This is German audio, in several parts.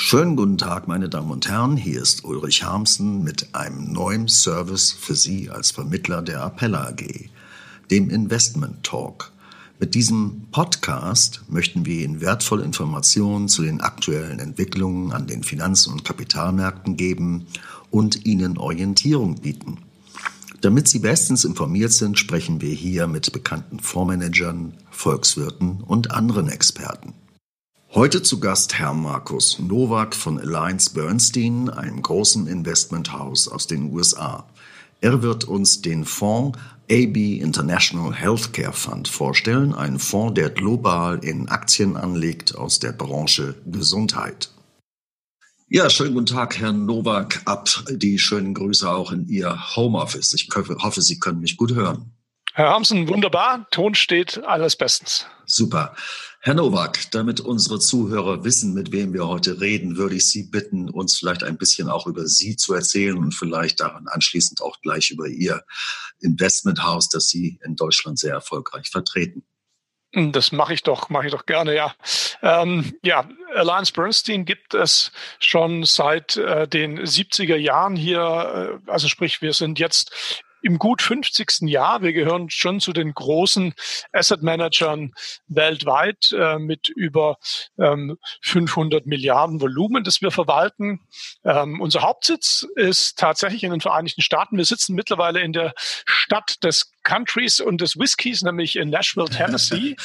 Schönen guten Tag, meine Damen und Herren. Hier ist Ulrich Harmsen mit einem neuen Service für Sie als Vermittler der Appella AG, dem Investment Talk. Mit diesem Podcast möchten wir Ihnen wertvolle Informationen zu den aktuellen Entwicklungen an den Finanz- und Kapitalmärkten geben und Ihnen Orientierung bieten. Damit Sie bestens informiert sind, sprechen wir hier mit bekannten Fondsmanagern, Volkswirten und anderen Experten. Heute zu Gast Herr Markus Nowak von Alliance Bernstein, einem großen Investmenthaus aus den USA. Er wird uns den Fonds AB International Healthcare Fund vorstellen, einen Fonds, der global in Aktien anlegt aus der Branche Gesundheit. Ja, schönen guten Tag, Herr Nowak. Ab die schönen Grüße auch in Ihr Homeoffice. Ich hoffe, Sie können mich gut hören. Herr Hamsen, wunderbar. Ton steht alles bestens. Super. Herr Nowak, damit unsere Zuhörer wissen, mit wem wir heute reden, würde ich Sie bitten, uns vielleicht ein bisschen auch über Sie zu erzählen und vielleicht daran anschließend auch gleich über Ihr Investmenthaus, das Sie in Deutschland sehr erfolgreich vertreten. Das mache ich doch, mache ich doch gerne, ja. Ähm, ja, Alliance Bernstein gibt es schon seit äh, den 70er Jahren hier. Äh, also sprich, wir sind jetzt im gut 50. Jahr. Wir gehören schon zu den großen Asset Managern weltweit äh, mit über ähm, 500 Milliarden Volumen, das wir verwalten. Ähm, unser Hauptsitz ist tatsächlich in den Vereinigten Staaten. Wir sitzen mittlerweile in der Stadt des Countries und des Whiskys, nämlich in Nashville, Tennessee.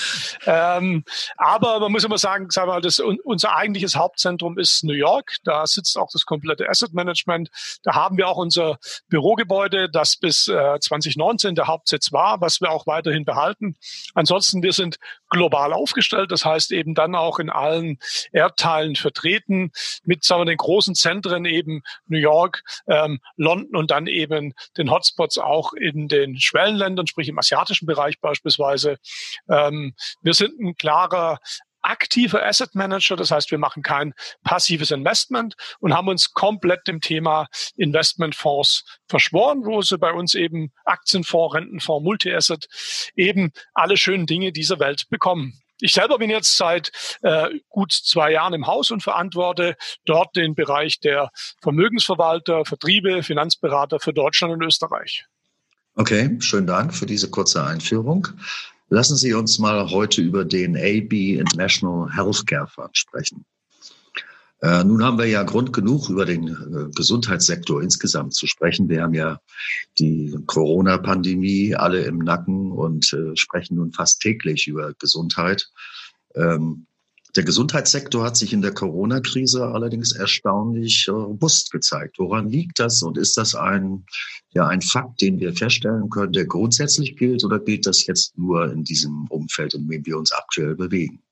ähm, aber man muss immer sagen, sagen wir mal, das, unser eigentliches Hauptzentrum ist New York. Da sitzt auch das komplette Asset Management. Da haben wir auch unser Bürogebäude, das bis äh, 2019 der Hauptsitz war, was wir auch weiterhin behalten. Ansonsten, wir sind global aufgestellt. Das heißt eben dann auch in allen Erdteilen vertreten mit sagen wir, den großen Zentren eben New York, ähm, London und dann eben den Hotspots auch in den Schwellenländern, sprich im asiatischen Bereich beispielsweise. Ähm, wir sind ein klarer aktiver Asset Manager, das heißt, wir machen kein passives Investment und haben uns komplett dem Thema Investmentfonds verschworen, wo sie bei uns eben Aktienfonds, Rentenfonds, Multi-Asset eben alle schönen Dinge dieser Welt bekommen. Ich selber bin jetzt seit äh, gut zwei Jahren im Haus und verantworte dort den Bereich der Vermögensverwalter, Vertriebe, Finanzberater für Deutschland und Österreich. Okay, schönen Dank für diese kurze Einführung. Lassen Sie uns mal heute über den AB International Healthcare Fund sprechen. Äh, nun haben wir ja Grund genug, über den äh, Gesundheitssektor insgesamt zu sprechen. Wir haben ja die Corona-Pandemie alle im Nacken und äh, sprechen nun fast täglich über Gesundheit. Ähm, der Gesundheitssektor hat sich in der Corona-Krise allerdings erstaunlich robust gezeigt. Woran liegt das und ist das ein, ja, ein Fakt, den wir feststellen können, der grundsätzlich gilt oder gilt das jetzt nur in diesem Umfeld, in dem wir uns aktuell bewegen?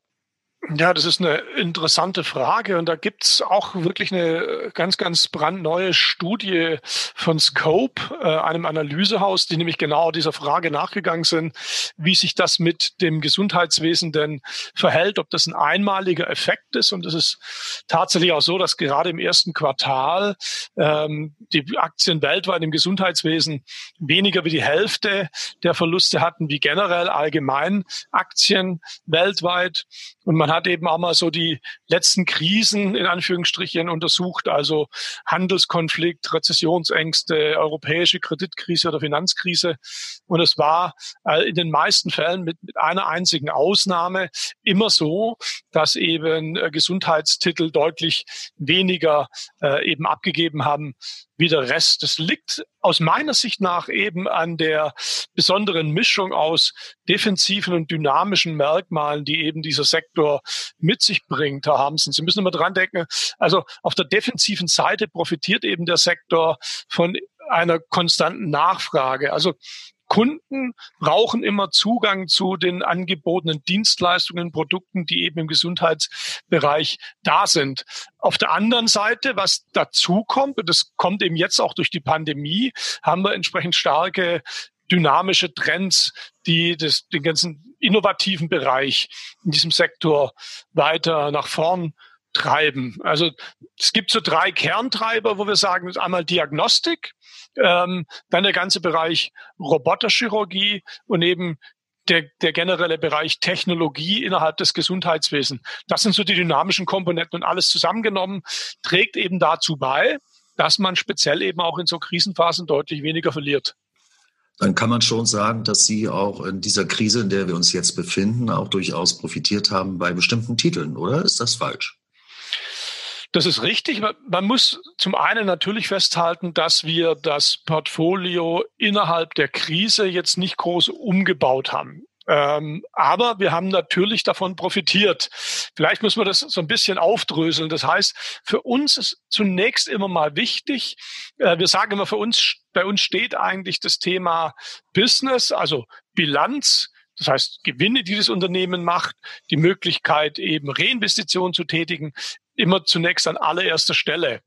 Ja, das ist eine interessante Frage und da gibt's auch wirklich eine ganz, ganz brandneue Studie von Scope, äh, einem Analysehaus, die nämlich genau dieser Frage nachgegangen sind, wie sich das mit dem Gesundheitswesen denn verhält, ob das ein einmaliger Effekt ist. Und es ist tatsächlich auch so, dass gerade im ersten Quartal ähm, die Aktien weltweit im Gesundheitswesen weniger wie die Hälfte der Verluste hatten wie generell allgemein Aktien weltweit. Und man hat eben auch mal so die letzten Krisen in Anführungsstrichen untersucht, also Handelskonflikt, Rezessionsängste, europäische Kreditkrise oder Finanzkrise. Und es war äh, in den meisten Fällen mit, mit einer einzigen Ausnahme immer so, dass eben äh, Gesundheitstitel deutlich weniger äh, eben abgegeben haben wie der Rest. Das liegt aus meiner Sicht nach eben an der besonderen Mischung aus defensiven und dynamischen Merkmalen, die eben dieser Sektor mit sich bringt, Herr Hamsen. Sie müssen immer dran denken, also auf der defensiven Seite profitiert eben der Sektor von einer konstanten Nachfrage. Also Kunden brauchen immer Zugang zu den angebotenen Dienstleistungen, Produkten, die eben im Gesundheitsbereich da sind. Auf der anderen Seite, was dazu kommt, und das kommt eben jetzt auch durch die Pandemie, haben wir entsprechend starke dynamische Trends, die das, den ganzen innovativen Bereich in diesem Sektor weiter nach vorn treiben. Also es gibt so drei Kerntreiber, wo wir sagen, einmal Diagnostik, ähm, dann der ganze Bereich Roboterchirurgie und eben der, der generelle Bereich Technologie innerhalb des Gesundheitswesens. Das sind so die dynamischen Komponenten und alles zusammengenommen trägt eben dazu bei, dass man speziell eben auch in so Krisenphasen deutlich weniger verliert dann kann man schon sagen, dass Sie auch in dieser Krise, in der wir uns jetzt befinden, auch durchaus profitiert haben bei bestimmten Titeln, oder ist das falsch? Das ist richtig. Man muss zum einen natürlich festhalten, dass wir das Portfolio innerhalb der Krise jetzt nicht groß umgebaut haben. Ähm, aber wir haben natürlich davon profitiert. Vielleicht müssen wir das so ein bisschen aufdröseln. Das heißt, für uns ist zunächst immer mal wichtig, äh, wir sagen immer, für uns, bei uns steht eigentlich das Thema Business, also Bilanz, das heißt, Gewinne, die das Unternehmen macht, die Möglichkeit eben Reinvestitionen zu tätigen, immer zunächst an allererster Stelle.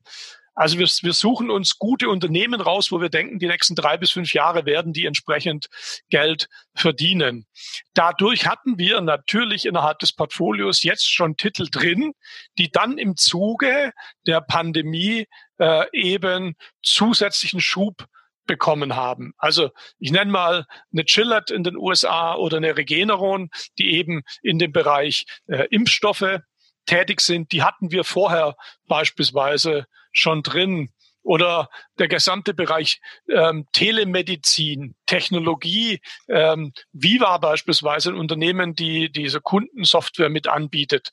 Also wir, wir suchen uns gute Unternehmen raus, wo wir denken, die nächsten drei bis fünf Jahre werden die entsprechend Geld verdienen. Dadurch hatten wir natürlich innerhalb des Portfolios jetzt schon Titel drin, die dann im Zuge der Pandemie äh, eben zusätzlichen Schub bekommen haben. Also ich nenne mal eine Chillert in den USA oder eine Regeneron, die eben in dem Bereich äh, Impfstoffe tätig sind. Die hatten wir vorher beispielsweise schon drin oder der gesamte Bereich ähm, Telemedizin, Technologie, ähm, Viva beispielsweise, ein Unternehmen, die diese Kundensoftware mit anbietet,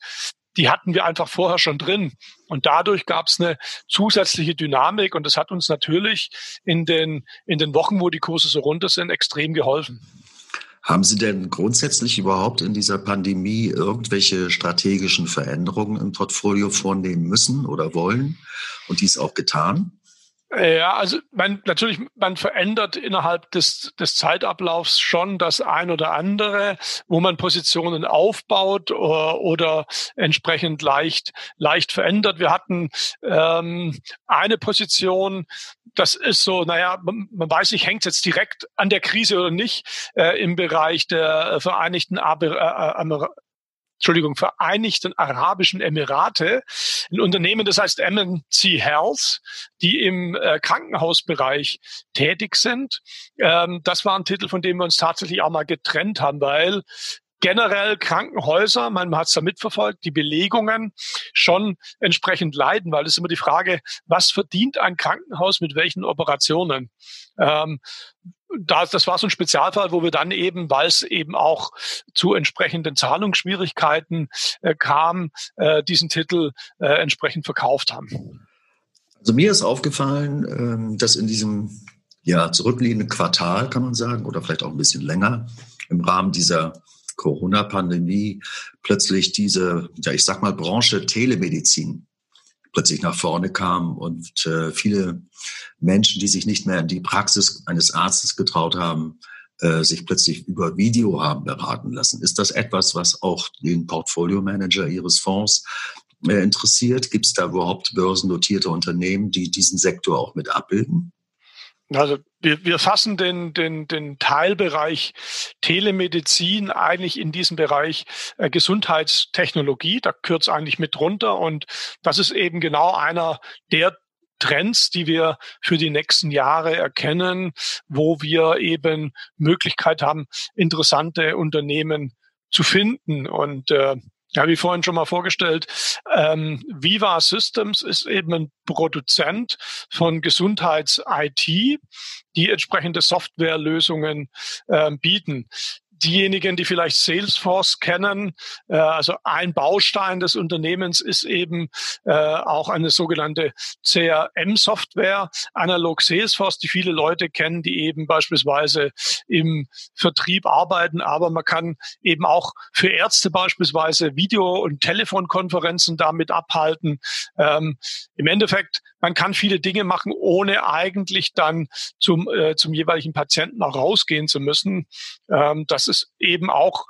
die hatten wir einfach vorher schon drin. Und dadurch gab es eine zusätzliche Dynamik und das hat uns natürlich in den, in den Wochen, wo die Kurse so runter sind, extrem geholfen. Haben Sie denn grundsätzlich überhaupt in dieser Pandemie irgendwelche strategischen Veränderungen im Portfolio vornehmen müssen oder wollen und dies auch getan? Ja, also man, natürlich, man verändert innerhalb des, des Zeitablaufs schon das ein oder andere, wo man Positionen aufbaut oder, oder entsprechend leicht, leicht verändert. Wir hatten ähm, eine Position, das ist so, naja, man, man weiß nicht, hängt jetzt direkt an der Krise oder nicht, äh, im Bereich der Vereinigten Aber, äh, Entschuldigung, Vereinigten Arabischen Emirate, ein Unternehmen, das heißt MNC Health, die im äh, Krankenhausbereich tätig sind. Ähm, das war ein Titel, von dem wir uns tatsächlich auch mal getrennt haben, weil generell Krankenhäuser, man hat es da mitverfolgt, die Belegungen schon entsprechend leiden, weil es immer die Frage, was verdient ein Krankenhaus mit welchen Operationen? Ähm, das, das war so ein Spezialfall, wo wir dann eben, weil es eben auch zu entsprechenden Zahlungsschwierigkeiten äh, kam, äh, diesen Titel äh, entsprechend verkauft haben. Also mir ist aufgefallen, ähm, dass in diesem ja, zurückliegenden Quartal, kann man sagen, oder vielleicht auch ein bisschen länger, im Rahmen dieser Corona-Pandemie plötzlich diese, ja, ich sag mal, Branche Telemedizin plötzlich nach vorne kam und äh, viele Menschen, die sich nicht mehr in die Praxis eines Arztes getraut haben, äh, sich plötzlich über Video haben beraten lassen. Ist das etwas, was auch den Portfolio-Manager Ihres Fonds äh, interessiert? Gibt es da überhaupt börsennotierte Unternehmen, die diesen Sektor auch mit abbilden? Also wir, wir fassen den, den, den Teilbereich Telemedizin eigentlich in diesem Bereich äh, Gesundheitstechnologie. Da es eigentlich mit drunter. Und das ist eben genau einer der Trends, die wir für die nächsten Jahre erkennen, wo wir eben Möglichkeit haben, interessante Unternehmen zu finden. Und äh, ja, wie vorhin schon mal vorgestellt, ähm, Viva Systems ist eben ein Produzent von Gesundheits-IT, die entsprechende Softwarelösungen ähm, bieten. Diejenigen, die vielleicht Salesforce kennen, äh, also ein Baustein des Unternehmens ist eben äh, auch eine sogenannte CRM-Software, analog Salesforce, die viele Leute kennen, die eben beispielsweise im Vertrieb arbeiten, aber man kann eben auch für Ärzte beispielsweise Video- und Telefonkonferenzen damit abhalten. Ähm, Im Endeffekt, man kann viele Dinge machen, ohne eigentlich dann zum, äh, zum jeweiligen Patienten auch rausgehen zu müssen. Ähm, das ist eben auch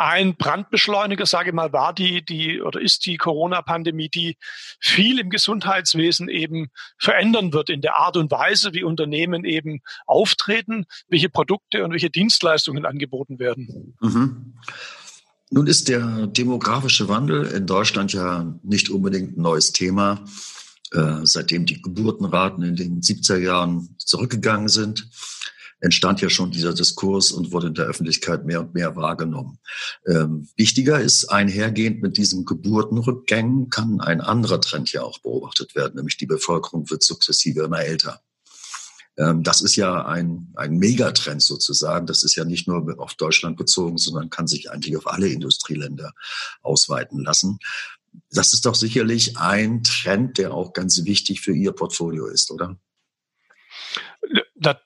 ein Brandbeschleuniger, sage ich mal, war die, die oder ist die Corona-Pandemie, die viel im Gesundheitswesen eben verändern wird in der Art und Weise, wie Unternehmen eben auftreten, welche Produkte und welche Dienstleistungen angeboten werden. Mhm. Nun ist der demografische Wandel in Deutschland ja nicht unbedingt ein neues Thema, äh, seitdem die Geburtenraten in den 70er Jahren zurückgegangen sind entstand ja schon dieser Diskurs und wurde in der Öffentlichkeit mehr und mehr wahrgenommen. Ähm, wichtiger ist, einhergehend mit diesen Geburtenrückgängen kann ein anderer Trend ja auch beobachtet werden, nämlich die Bevölkerung wird sukzessive immer älter. Ähm, das ist ja ein, ein Megatrend sozusagen. Das ist ja nicht nur auf Deutschland bezogen, sondern kann sich eigentlich auf alle Industrieländer ausweiten lassen. Das ist doch sicherlich ein Trend, der auch ganz wichtig für Ihr Portfolio ist, oder?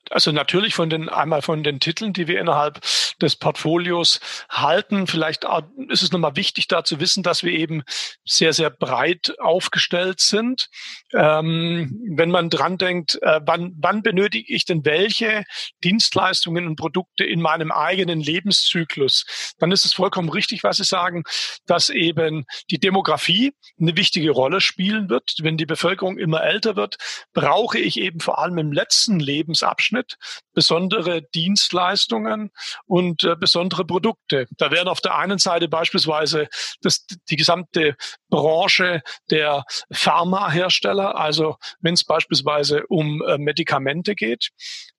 Also natürlich von den, einmal von den Titeln, die wir innerhalb des Portfolios halten. Vielleicht ist es nochmal wichtig, da zu wissen, dass wir eben sehr, sehr breit aufgestellt sind. Ähm, wenn man dran denkt, äh, wann, wann benötige ich denn welche Dienstleistungen und Produkte in meinem eigenen Lebenszyklus, dann ist es vollkommen richtig, was Sie sagen, dass eben die Demografie eine wichtige Rolle spielen wird. Wenn die Bevölkerung immer älter wird, brauche ich eben vor allem im letzten Lebensabschnitt besondere Dienstleistungen und äh, besondere Produkte. Da wären auf der einen Seite beispielsweise das, die gesamte Branche der Pharmahersteller, also wenn es beispielsweise um äh, Medikamente geht.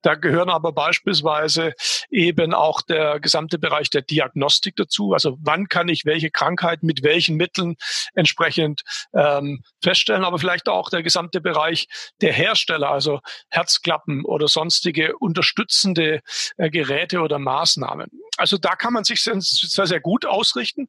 Da gehören aber beispielsweise eben auch der gesamte Bereich der Diagnostik dazu. Also wann kann ich welche Krankheit mit welchen Mitteln entsprechend ähm, feststellen, aber vielleicht auch der gesamte Bereich der Hersteller, also Herzklappen oder sonstige unterstützende äh, Geräte oder Maßnahmen. Also da kann man sich sehr, sehr gut ausrichten.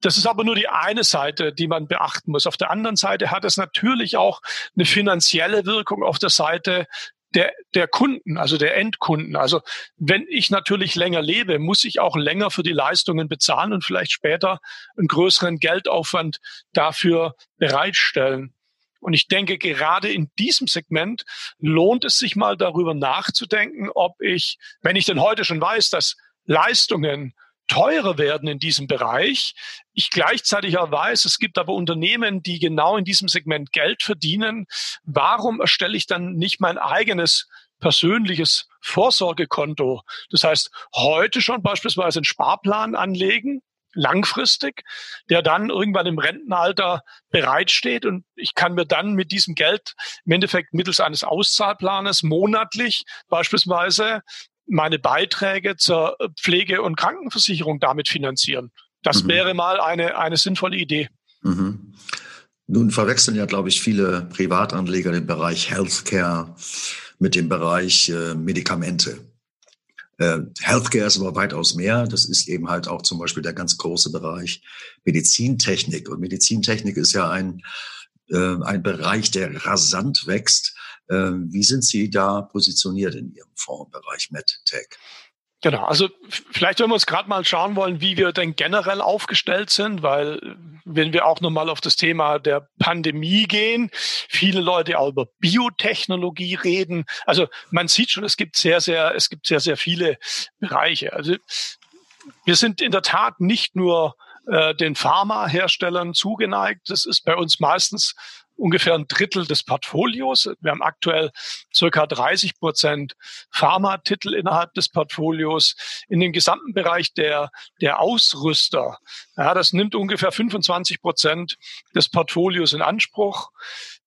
Das ist aber nur die eine Seite, die man beachten muss. Auf der anderen Seite hat es natürlich auch eine finanzielle Wirkung auf der Seite der, der Kunden, also der Endkunden. Also wenn ich natürlich länger lebe, muss ich auch länger für die Leistungen bezahlen und vielleicht später einen größeren Geldaufwand dafür bereitstellen. Und ich denke, gerade in diesem Segment lohnt es sich mal darüber nachzudenken, ob ich, wenn ich denn heute schon weiß, dass Leistungen teurer werden in diesem Bereich. Ich gleichzeitig auch weiß, es gibt aber Unternehmen, die genau in diesem Segment Geld verdienen. Warum erstelle ich dann nicht mein eigenes persönliches Vorsorgekonto? Das heißt, heute schon beispielsweise einen Sparplan anlegen, langfristig, der dann irgendwann im Rentenalter bereitsteht und ich kann mir dann mit diesem Geld im Endeffekt mittels eines Auszahlplanes monatlich beispielsweise meine Beiträge zur Pflege- und Krankenversicherung damit finanzieren. Das mhm. wäre mal eine, eine sinnvolle Idee. Mhm. Nun verwechseln ja, glaube ich, viele Privatanleger den Bereich Healthcare mit dem Bereich äh, Medikamente. Äh, Healthcare ist aber weitaus mehr. Das ist eben halt auch zum Beispiel der ganz große Bereich Medizintechnik. Und Medizintechnik ist ja ein, äh, ein Bereich, der rasant wächst. Ähm, wie sind Sie da positioniert in Ihrem Fondsbereich MedTech? Genau, also vielleicht wenn wir uns gerade mal schauen wollen, wie wir denn generell aufgestellt sind, weil wenn wir auch nochmal auf das Thema der Pandemie gehen, viele Leute auch über Biotechnologie reden. Also man sieht schon, es gibt sehr, sehr, es gibt sehr, sehr viele Bereiche. Also wir sind in der Tat nicht nur äh, den Pharmaherstellern zugeneigt. Das ist bei uns meistens ungefähr ein Drittel des Portfolios. Wir haben aktuell circa 30 Prozent Pharmatitel innerhalb des Portfolios. In den gesamten Bereich der, der Ausrüster, ja, das nimmt ungefähr 25 Prozent des Portfolios in Anspruch.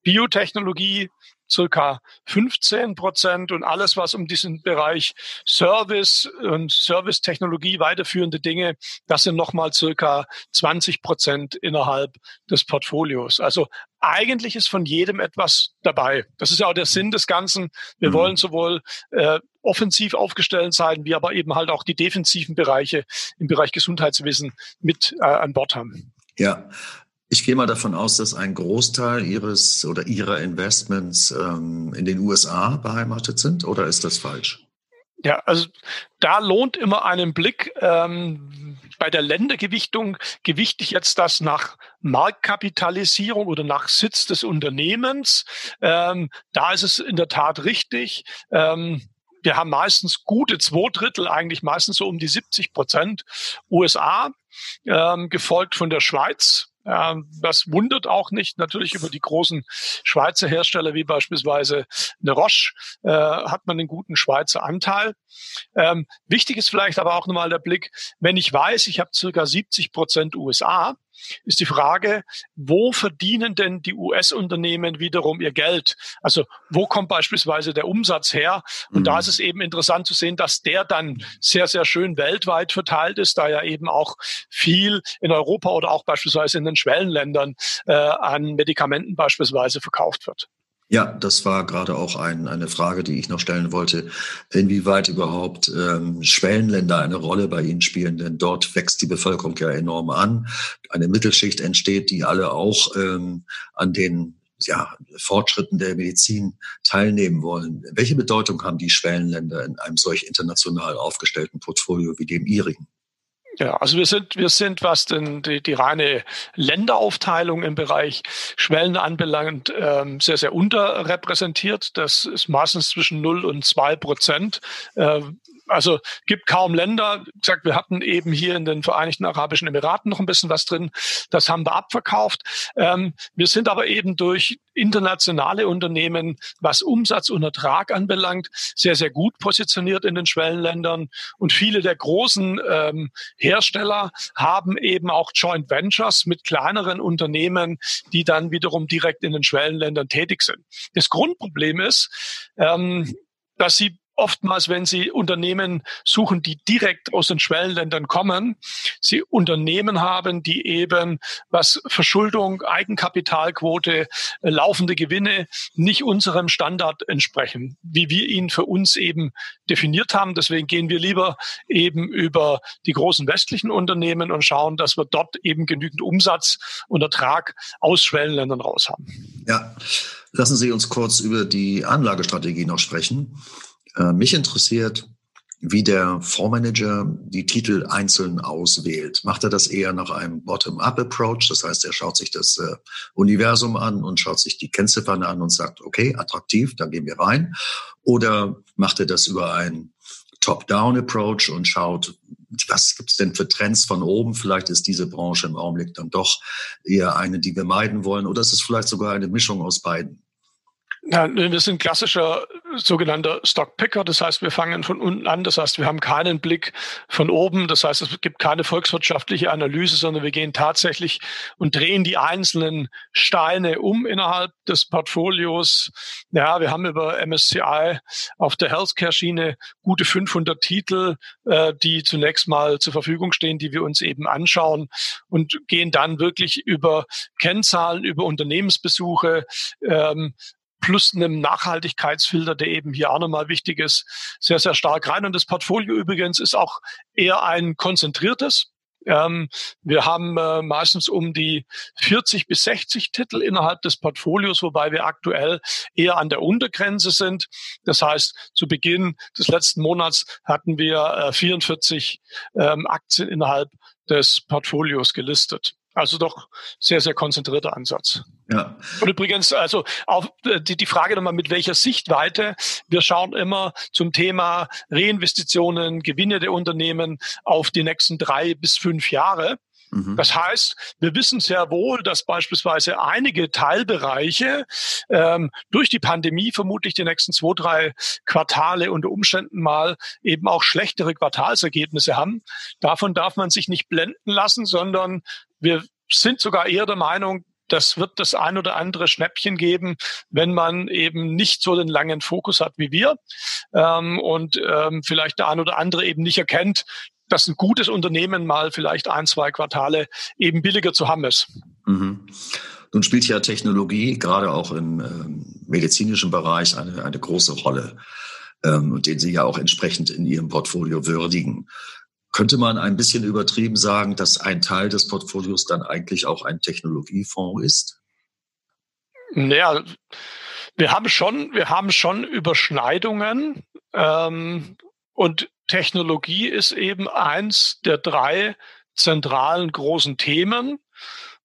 Biotechnologie circa 15 Prozent und alles, was um diesen Bereich Service und Servicetechnologie weiterführende Dinge, das sind nochmal circa 20 Prozent innerhalb des Portfolios. Also eigentlich ist von jedem etwas dabei. Das ist ja auch der Sinn des Ganzen. Wir mhm. wollen sowohl äh, offensiv aufgestellt sein, wie aber eben halt auch die defensiven Bereiche im Bereich Gesundheitswesen mit äh, an Bord haben. Ja, ich gehe mal davon aus, dass ein Großteil Ihres oder Ihrer Investments ähm, in den USA beheimatet sind, oder ist das falsch? Ja, also da lohnt immer einen Blick. Ähm, bei der Ländergewichtung gewichte ich jetzt das nach Marktkapitalisierung oder nach Sitz des Unternehmens. Ähm, da ist es in der Tat richtig. Ähm, wir haben meistens gute zwei Drittel, eigentlich meistens so um die 70 Prozent USA, ähm, gefolgt von der Schweiz das wundert auch nicht. Natürlich über die großen Schweizer Hersteller wie beispielsweise eine Roche äh, hat man einen guten Schweizer Anteil. Ähm, wichtig ist vielleicht aber auch nochmal der Blick, wenn ich weiß, ich habe circa 70 Prozent USA, ist die Frage, wo verdienen denn die US-Unternehmen wiederum ihr Geld? Also wo kommt beispielsweise der Umsatz her? Und mhm. da ist es eben interessant zu sehen, dass der dann sehr, sehr schön weltweit verteilt ist, da ja eben auch viel in Europa oder auch beispielsweise in den Schwellenländern äh, an Medikamenten beispielsweise verkauft wird. Ja, das war gerade auch ein, eine Frage, die ich noch stellen wollte, inwieweit überhaupt ähm, Schwellenländer eine Rolle bei Ihnen spielen, denn dort wächst die Bevölkerung ja enorm an. Eine Mittelschicht entsteht, die alle auch ähm, an den ja, Fortschritten der Medizin teilnehmen wollen. Welche Bedeutung haben die Schwellenländer in einem solch international aufgestellten Portfolio wie dem Ihrigen? Ja, also wir sind, wir sind, was denn die, die reine Länderaufteilung im Bereich Schwellen anbelangt, ähm, sehr, sehr unterrepräsentiert. Das ist meistens zwischen 0 und 2 Prozent. Äh, also gibt kaum Länder. Wie gesagt, wir hatten eben hier in den Vereinigten Arabischen Emiraten noch ein bisschen was drin. Das haben wir abverkauft. Ähm, wir sind aber eben durch internationale Unternehmen, was Umsatz und Ertrag anbelangt, sehr, sehr gut positioniert in den Schwellenländern. Und viele der großen ähm, Hersteller haben eben auch Joint Ventures mit kleineren Unternehmen, die dann wiederum direkt in den Schwellenländern tätig sind. Das Grundproblem ist, ähm, dass sie oftmals, wenn Sie Unternehmen suchen, die direkt aus den Schwellenländern kommen, Sie Unternehmen haben, die eben, was Verschuldung, Eigenkapitalquote, äh, laufende Gewinne nicht unserem Standard entsprechen, wie wir ihn für uns eben definiert haben. Deswegen gehen wir lieber eben über die großen westlichen Unternehmen und schauen, dass wir dort eben genügend Umsatz und Ertrag aus Schwellenländern raus haben. Ja. Lassen Sie uns kurz über die Anlagestrategie noch sprechen. Äh, mich interessiert, wie der Fondsmanager die Titel einzeln auswählt. Macht er das eher nach einem Bottom-up-Approach? Das heißt, er schaut sich das äh, Universum an und schaut sich die Kennziffern an und sagt, okay, attraktiv, da gehen wir rein. Oder macht er das über einen Top-down-Approach und schaut, was gibt's denn für Trends von oben? Vielleicht ist diese Branche im Augenblick dann doch eher eine, die wir meiden wollen. Oder ist es vielleicht sogar eine Mischung aus beiden? Ja, wir sind klassischer sogenannter Stockpicker. Das heißt, wir fangen von unten an. Das heißt, wir haben keinen Blick von oben. Das heißt, es gibt keine volkswirtschaftliche Analyse, sondern wir gehen tatsächlich und drehen die einzelnen Steine um innerhalb des Portfolios. Ja, wir haben über MSCI auf der Healthcare-Schiene gute 500 Titel, äh, die zunächst mal zur Verfügung stehen, die wir uns eben anschauen und gehen dann wirklich über Kennzahlen, über Unternehmensbesuche, ähm, plus einem Nachhaltigkeitsfilter, der eben hier auch nochmal wichtig ist, sehr, sehr stark rein. Und das Portfolio übrigens ist auch eher ein konzentriertes. Ähm, wir haben äh, meistens um die 40 bis 60 Titel innerhalb des Portfolios, wobei wir aktuell eher an der Untergrenze sind. Das heißt, zu Beginn des letzten Monats hatten wir äh, 44 ähm, Aktien innerhalb des Portfolios gelistet. Also doch sehr, sehr konzentrierter Ansatz. Ja. Und übrigens, also auch äh, die, die Frage nochmal, mit welcher Sichtweite. Wir schauen immer zum Thema Reinvestitionen, Gewinne der Unternehmen auf die nächsten drei bis fünf Jahre. Mhm. Das heißt, wir wissen sehr wohl, dass beispielsweise einige Teilbereiche ähm, durch die Pandemie vermutlich die nächsten zwei, drei Quartale unter Umständen mal eben auch schlechtere Quartalsergebnisse haben. Davon darf man sich nicht blenden lassen, sondern wir sind sogar eher der Meinung, das wird das ein oder andere Schnäppchen geben, wenn man eben nicht so den langen Fokus hat wie wir ähm, und ähm, vielleicht der ein oder andere eben nicht erkennt, dass ein gutes Unternehmen mal vielleicht ein, zwei Quartale eben billiger zu haben ist. Mhm. Nun spielt ja Technologie gerade auch im ähm, medizinischen Bereich eine, eine große Rolle ähm, den Sie ja auch entsprechend in Ihrem Portfolio würdigen. Könnte man ein bisschen übertrieben sagen, dass ein Teil des Portfolios dann eigentlich auch ein Technologiefonds ist? Naja, wir haben schon, wir haben schon Überschneidungen ähm, und Technologie ist eben eins der drei zentralen großen Themen.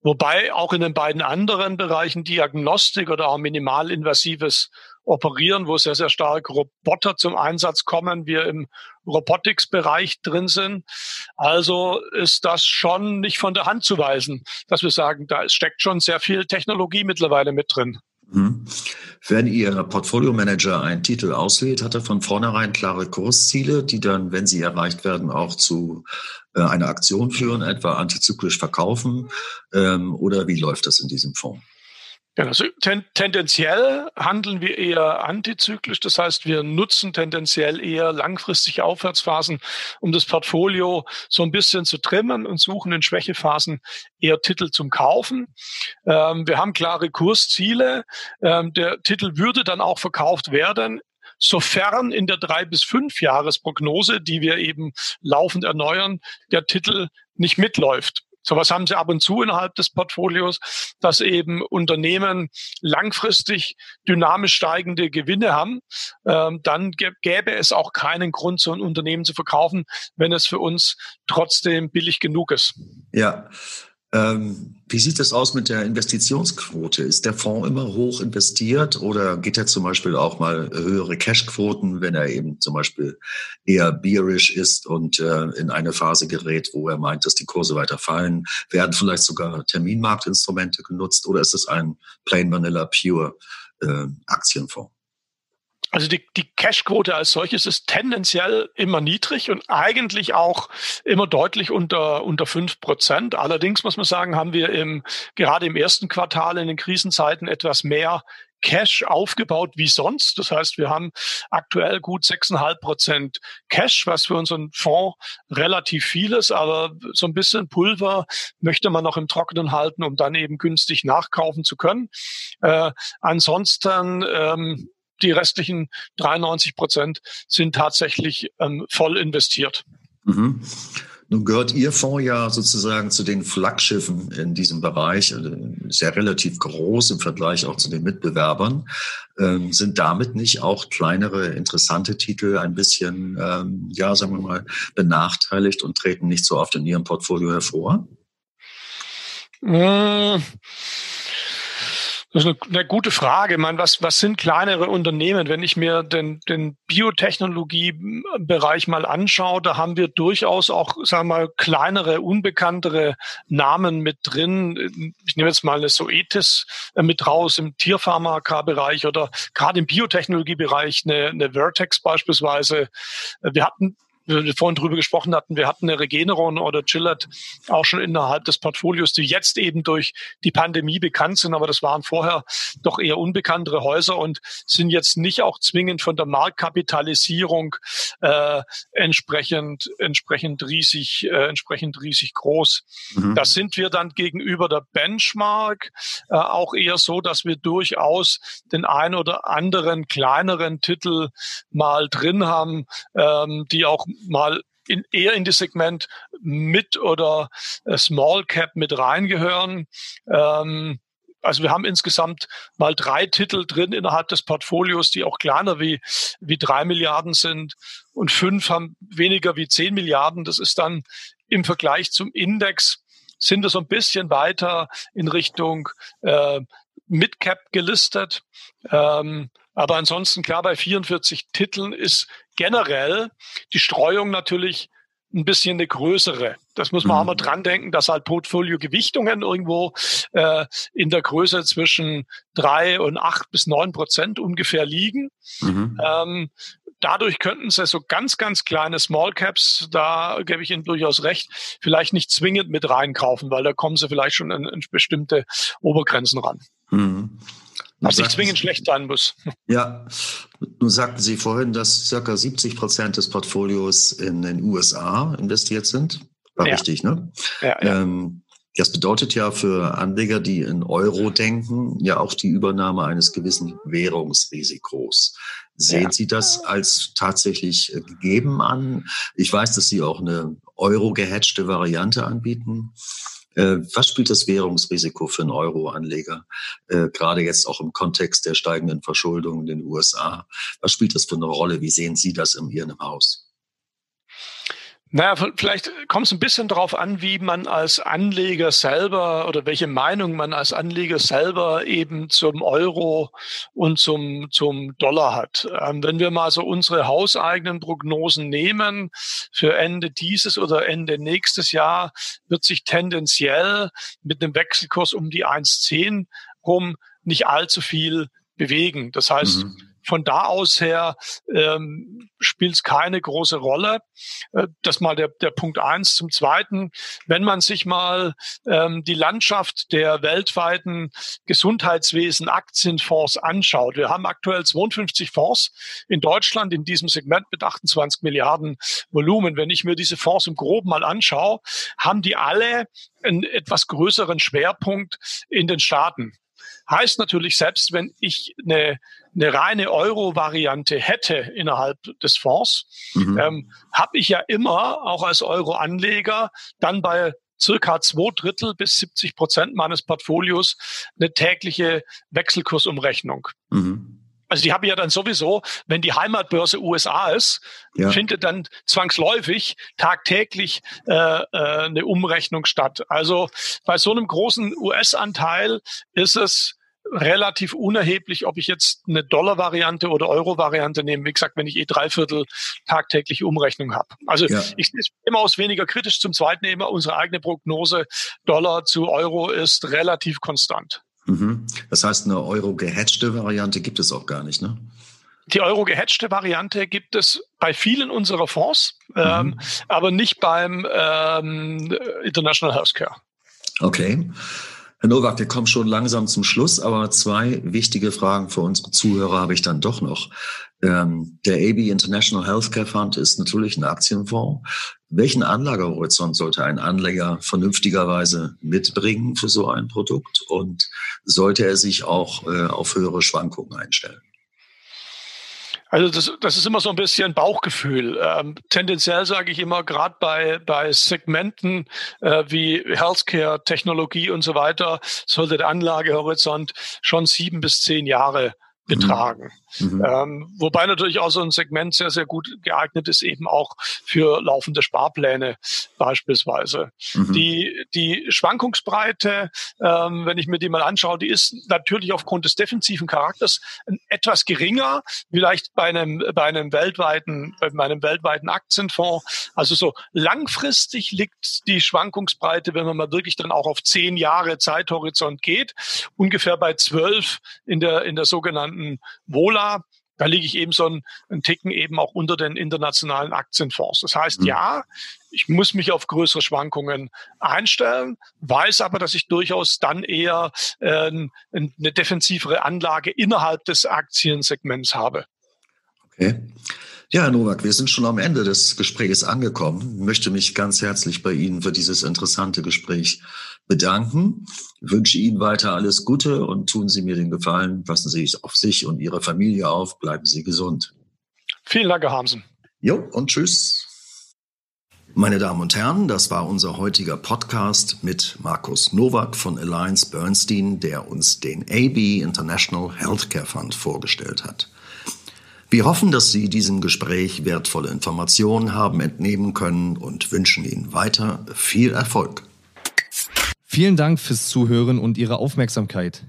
Wobei auch in den beiden anderen Bereichen Diagnostik oder auch minimalinvasives Operieren, wo sehr, sehr stark Roboter zum Einsatz kommen, wir im Robotics-Bereich drin sind. Also ist das schon nicht von der Hand zu weisen, dass wir sagen, da steckt schon sehr viel Technologie mittlerweile mit drin. Mhm. Wenn Ihr Portfolio-Manager einen Titel auswählt, hat er von vornherein klare Kursziele, die dann, wenn sie erreicht werden, auch zu äh, einer Aktion führen, etwa antizyklisch verkaufen? Ähm, oder wie läuft das in diesem Fonds? Ja, also ten, tendenziell handeln wir eher antizyklisch. Das heißt, wir nutzen tendenziell eher langfristige Aufwärtsphasen, um das Portfolio so ein bisschen zu trimmen und suchen in Schwächephasen eher Titel zum Kaufen. Ähm, wir haben klare Kursziele. Ähm, der Titel würde dann auch verkauft werden sofern in der drei bis fünf Jahresprognose, die wir eben laufend erneuern, der Titel nicht mitläuft. Sowas haben sie ab und zu innerhalb des Portfolios, dass eben Unternehmen langfristig dynamisch steigende Gewinne haben. Ähm, dann gäbe es auch keinen Grund, so ein Unternehmen zu verkaufen, wenn es für uns trotzdem billig genug ist. Ja, ähm, wie sieht es aus mit der Investitionsquote? Ist der Fonds immer hoch investiert oder geht er zum Beispiel auch mal höhere Cashquoten, wenn er eben zum Beispiel eher bearish ist und äh, in eine Phase gerät, wo er meint, dass die Kurse weiter fallen? Werden vielleicht sogar Terminmarktinstrumente genutzt oder ist es ein plain vanilla pure äh, Aktienfonds? Also die, die Cashquote als solches ist tendenziell immer niedrig und eigentlich auch immer deutlich unter, unter fünf Prozent. Allerdings muss man sagen, haben wir im, gerade im ersten Quartal in den Krisenzeiten etwas mehr Cash aufgebaut wie sonst. Das heißt, wir haben aktuell gut sechseinhalb Prozent Cash, was für unseren Fonds relativ viel ist, aber so ein bisschen Pulver möchte man noch im Trockenen halten, um dann eben günstig nachkaufen zu können. Äh, ansonsten ähm, die restlichen 93 Prozent sind tatsächlich ähm, voll investiert. Mhm. Nun gehört Ihr Fonds ja sozusagen zu den Flaggschiffen in diesem Bereich, also sehr relativ groß im Vergleich auch zu den Mitbewerbern. Ähm, sind damit nicht auch kleinere, interessante Titel ein bisschen, ähm, ja, sagen wir mal, benachteiligt und treten nicht so oft in Ihrem Portfolio hervor? Mmh. Das ist eine, eine gute Frage. Ich meine, was, was sind kleinere Unternehmen? Wenn ich mir den, den Biotechnologiebereich mal anschaue, da haben wir durchaus auch, sagen wir mal, kleinere, unbekanntere Namen mit drin. Ich nehme jetzt mal eine Soetis äh, mit raus im Tierpharmaka-Bereich oder gerade im Biotechnologiebereich eine, eine Vertex beispielsweise. Wir hatten wir vorhin drüber gesprochen hatten, wir hatten eine Regeneron oder Gillette auch schon innerhalb des Portfolios, die jetzt eben durch die Pandemie bekannt sind, aber das waren vorher doch eher unbekanntere Häuser und sind jetzt nicht auch zwingend von der Marktkapitalisierung äh, entsprechend entsprechend riesig äh, entsprechend riesig groß. Mhm. Das sind wir dann gegenüber der Benchmark äh, auch eher so, dass wir durchaus den ein oder anderen kleineren Titel mal drin haben, ähm, die auch mal in, eher in das Segment Mid- oder äh, Small Cap mit reingehören. Ähm, also wir haben insgesamt mal drei Titel drin innerhalb des Portfolios, die auch kleiner wie, wie drei Milliarden sind und fünf haben weniger wie zehn Milliarden. Das ist dann im Vergleich zum Index sind wir so ein bisschen weiter in Richtung äh, Midcap gelistet. Ähm, aber ansonsten klar, bei 44 Titeln ist generell die Streuung natürlich ein bisschen eine größere. Das muss man mhm. auch mal dran denken, dass halt Portfolio-Gewichtungen irgendwo äh, in der Größe zwischen drei und acht bis neun Prozent ungefähr liegen. Mhm. Ähm, dadurch könnten sie so ganz, ganz kleine Small Caps, da gebe ich Ihnen durchaus recht, vielleicht nicht zwingend mit reinkaufen, weil da kommen sie vielleicht schon an, an bestimmte Obergrenzen ran. Mhm. Was nicht zwingend schlecht sein muss. Ja, nun sagten Sie vorhin, dass circa 70 Prozent des Portfolios in den USA investiert sind. War ja. richtig, ne? Ja, ja. Ähm, Das bedeutet ja für Anleger, die in Euro denken, ja auch die Übernahme eines gewissen Währungsrisikos. Sehen ja. Sie das als tatsächlich gegeben an? Ich weiß, dass Sie auch eine Euro-gehatchte Variante anbieten. Äh, was spielt das Währungsrisiko für einen Euro-Anleger, äh, gerade jetzt auch im Kontext der steigenden Verschuldung in den USA? Was spielt das für eine Rolle? Wie sehen Sie das in Ihrem Haus? Naja, vielleicht kommt es ein bisschen darauf an, wie man als Anleger selber oder welche Meinung man als Anleger selber eben zum Euro und zum, zum Dollar hat. Ähm, wenn wir mal so unsere hauseigenen Prognosen nehmen, für Ende dieses oder Ende nächstes Jahr wird sich tendenziell mit einem Wechselkurs um die 1,10 rum nicht allzu viel bewegen. Das heißt, mhm von da aus her ähm, spielt es keine große Rolle. Äh, das mal der, der Punkt eins. Zum Zweiten, wenn man sich mal ähm, die Landschaft der weltweiten Gesundheitswesen Aktienfonds anschaut. Wir haben aktuell 52 Fonds in Deutschland in diesem Segment mit 28 Milliarden Volumen. Wenn ich mir diese Fonds im Groben mal anschaue, haben die alle einen etwas größeren Schwerpunkt in den Staaten. Heißt natürlich, selbst wenn ich eine, eine reine Euro-Variante hätte innerhalb des Fonds, mhm. ähm, habe ich ja immer auch als Euro-Anleger dann bei circa zwei Drittel bis 70 Prozent meines Portfolios eine tägliche Wechselkursumrechnung. Mhm. Also die habe ich ja dann sowieso, wenn die Heimatbörse USA ist, ja. findet dann zwangsläufig tagtäglich äh, äh, eine Umrechnung statt. Also bei so einem großen US-Anteil ist es relativ unerheblich, ob ich jetzt eine Dollar-Variante oder Euro-Variante nehme. Wie gesagt, wenn ich eh dreiviertel tagtägliche Umrechnung habe. Also ja. ich sehe immer aus weniger kritisch. Zum Zweiten immer unsere eigene Prognose Dollar zu Euro ist relativ konstant. Mhm. Das heißt, eine Euro-gehatchte Variante gibt es auch gar nicht, ne? Die Euro-gehatchte Variante gibt es bei vielen unserer Fonds, mhm. ähm, aber nicht beim ähm, International Healthcare. Okay. Herr Nowak, wir kommen schon langsam zum Schluss, aber zwei wichtige Fragen für unsere Zuhörer habe ich dann doch noch. Ähm, der AB International Healthcare Fund ist natürlich ein Aktienfonds. Welchen Anlagehorizont sollte ein Anleger vernünftigerweise mitbringen für so ein Produkt? Und sollte er sich auch äh, auf höhere Schwankungen einstellen? Also das, das ist immer so ein bisschen Bauchgefühl. Ähm, tendenziell sage ich immer, gerade bei, bei Segmenten äh, wie Healthcare, Technologie und so weiter, sollte der Anlagehorizont schon sieben bis zehn Jahre betragen. Mhm. Ähm, wobei natürlich auch so ein Segment sehr, sehr gut geeignet ist, eben auch für laufende Sparpläne beispielsweise. Mhm. Die, die Schwankungsbreite, ähm, wenn ich mir die mal anschaue, die ist natürlich aufgrund des defensiven Charakters etwas geringer, vielleicht bei einem, bei einem weltweiten, bei meinem weltweiten Aktienfonds. Also so langfristig liegt die Schwankungsbreite, wenn man mal wirklich dann auch auf zehn Jahre Zeithorizont geht, ungefähr bei zwölf in der, in der sogenannten Wohler Dollar. Da liege ich eben so einen, einen Ticken eben auch unter den internationalen Aktienfonds. Das heißt, mhm. ja, ich muss mich auf größere Schwankungen einstellen, weiß aber, dass ich durchaus dann eher äh, eine defensivere Anlage innerhalb des Aktiensegments habe. Okay. Ja, Herr Nowak, wir sind schon am Ende des Gesprächs angekommen. Ich möchte mich ganz herzlich bei Ihnen für dieses interessante Gespräch bedanken. Ich wünsche Ihnen weiter alles Gute und tun Sie mir den Gefallen. Passen Sie auf sich und Ihre Familie auf. Bleiben Sie gesund. Vielen Dank, Herr Hamsen. Jo, und tschüss. Meine Damen und Herren, das war unser heutiger Podcast mit Markus Nowak von Alliance Bernstein, der uns den AB International Healthcare Fund vorgestellt hat. Wir hoffen, dass Sie diesem Gespräch wertvolle Informationen haben entnehmen können und wünschen Ihnen weiter viel Erfolg. Vielen Dank fürs Zuhören und Ihre Aufmerksamkeit.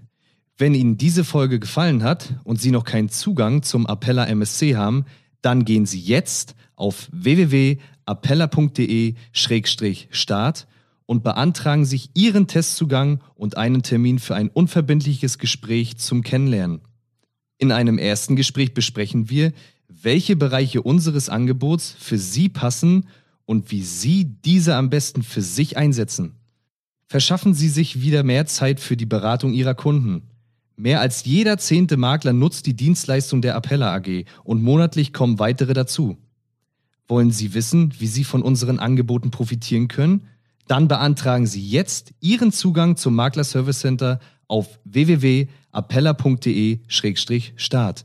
Wenn Ihnen diese Folge gefallen hat und Sie noch keinen Zugang zum Appella MSC haben, dann gehen Sie jetzt auf www.appella.de-start und beantragen sich Ihren Testzugang und einen Termin für ein unverbindliches Gespräch zum Kennenlernen. In einem ersten Gespräch besprechen wir, welche Bereiche unseres Angebots für Sie passen und wie Sie diese am besten für sich einsetzen. Verschaffen Sie sich wieder mehr Zeit für die Beratung Ihrer Kunden. Mehr als jeder zehnte Makler nutzt die Dienstleistung der Appella AG und monatlich kommen weitere dazu. Wollen Sie wissen, wie Sie von unseren Angeboten profitieren können? Dann beantragen Sie jetzt Ihren Zugang zum Makler Service Center auf www.appella.de-start.